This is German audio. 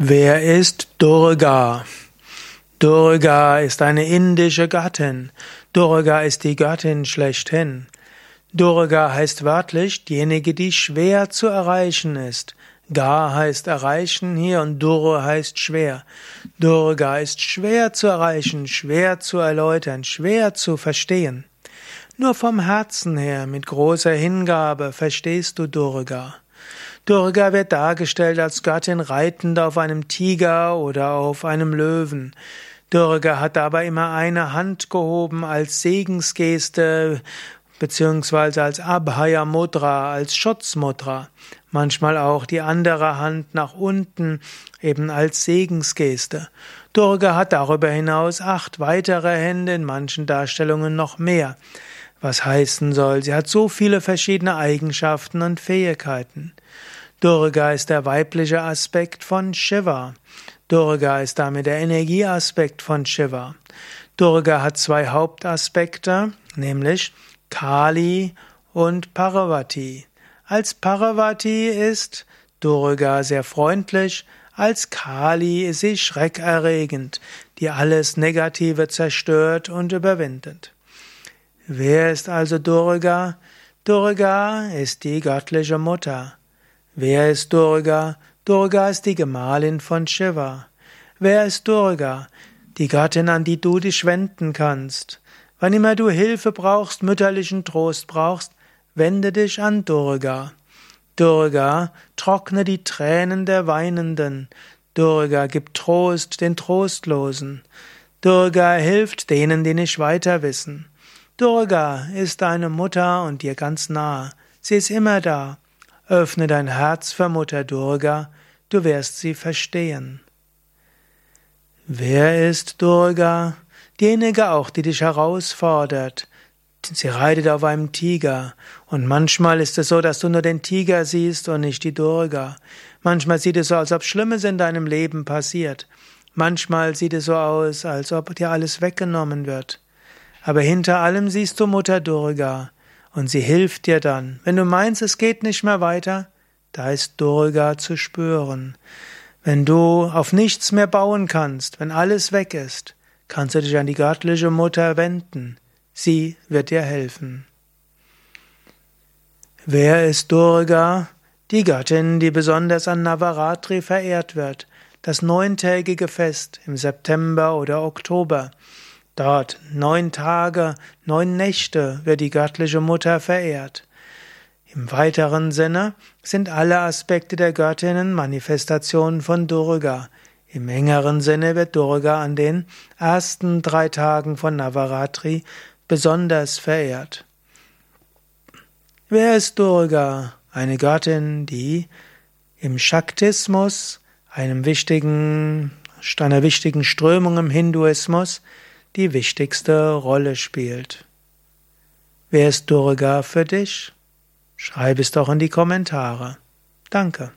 Wer ist Durga? Durga ist eine indische Gattin. Durga ist die Göttin schlechthin. Durga heißt wörtlich diejenige, die schwer zu erreichen ist. Ga heißt erreichen hier und Dur heißt schwer. Durga ist schwer zu erreichen, schwer zu erläutern, schwer zu verstehen. Nur vom Herzen her, mit großer Hingabe, verstehst du Durga. Durga wird dargestellt als Göttin reitend auf einem Tiger oder auf einem Löwen. Durga hat dabei immer eine Hand gehoben als Segensgeste beziehungsweise als Abhaya Mudra, als Schutzmudra. Manchmal auch die andere Hand nach unten, eben als Segensgeste. Durga hat darüber hinaus acht weitere Hände, in manchen Darstellungen noch mehr. Was heißen soll, sie hat so viele verschiedene Eigenschaften und Fähigkeiten. Durga ist der weibliche Aspekt von Shiva. Durga ist damit der Energieaspekt von Shiva. Durga hat zwei Hauptaspekte, nämlich Kali und Parvati. Als Parvati ist Durga sehr freundlich, als Kali ist sie schreckerregend, die alles Negative zerstört und überwindet. Wer ist also Durga? Durga ist die göttliche Mutter. Wer ist Durga? Durga ist die Gemahlin von Shiva. Wer ist Durga? Die Gattin, an die du dich wenden kannst. Wann immer du Hilfe brauchst, mütterlichen Trost brauchst, wende dich an Durga. Durga, trockne die Tränen der Weinenden. Durga, gib Trost den Trostlosen. Durga hilft denen, die nicht weiter wissen. Durga ist deine Mutter und dir ganz nah. Sie ist immer da. Öffne dein Herz für Mutter Durga, du wirst sie verstehen. Wer ist Durga? Diejenige auch, die dich herausfordert. Sie reitet auf einem Tiger. Und manchmal ist es so, dass du nur den Tiger siehst und nicht die Durga. Manchmal sieht es so, als ob Schlimmes in deinem Leben passiert. Manchmal sieht es so aus, als ob dir alles weggenommen wird. Aber hinter allem siehst du Mutter Durga. Und sie hilft dir dann. Wenn du meinst, es geht nicht mehr weiter, da ist Durga zu spüren. Wenn du auf nichts mehr bauen kannst, wenn alles weg ist, kannst du dich an die göttliche Mutter wenden. Sie wird dir helfen. Wer ist Durga? Die Göttin, die besonders an Navaratri verehrt wird, das neuntägige Fest im September oder Oktober. Dort neun Tage, neun Nächte wird die göttliche Mutter verehrt. Im weiteren Sinne sind alle Aspekte der Göttinnen Manifestationen von Durga. Im engeren Sinne wird Durga an den ersten drei Tagen von Navaratri besonders verehrt. Wer ist Durga? Eine Göttin, die im Shaktismus, einem wichtigen, einer wichtigen Strömung im Hinduismus, die wichtigste Rolle spielt. Wer ist Durga für dich? Schreib es doch in die Kommentare. Danke.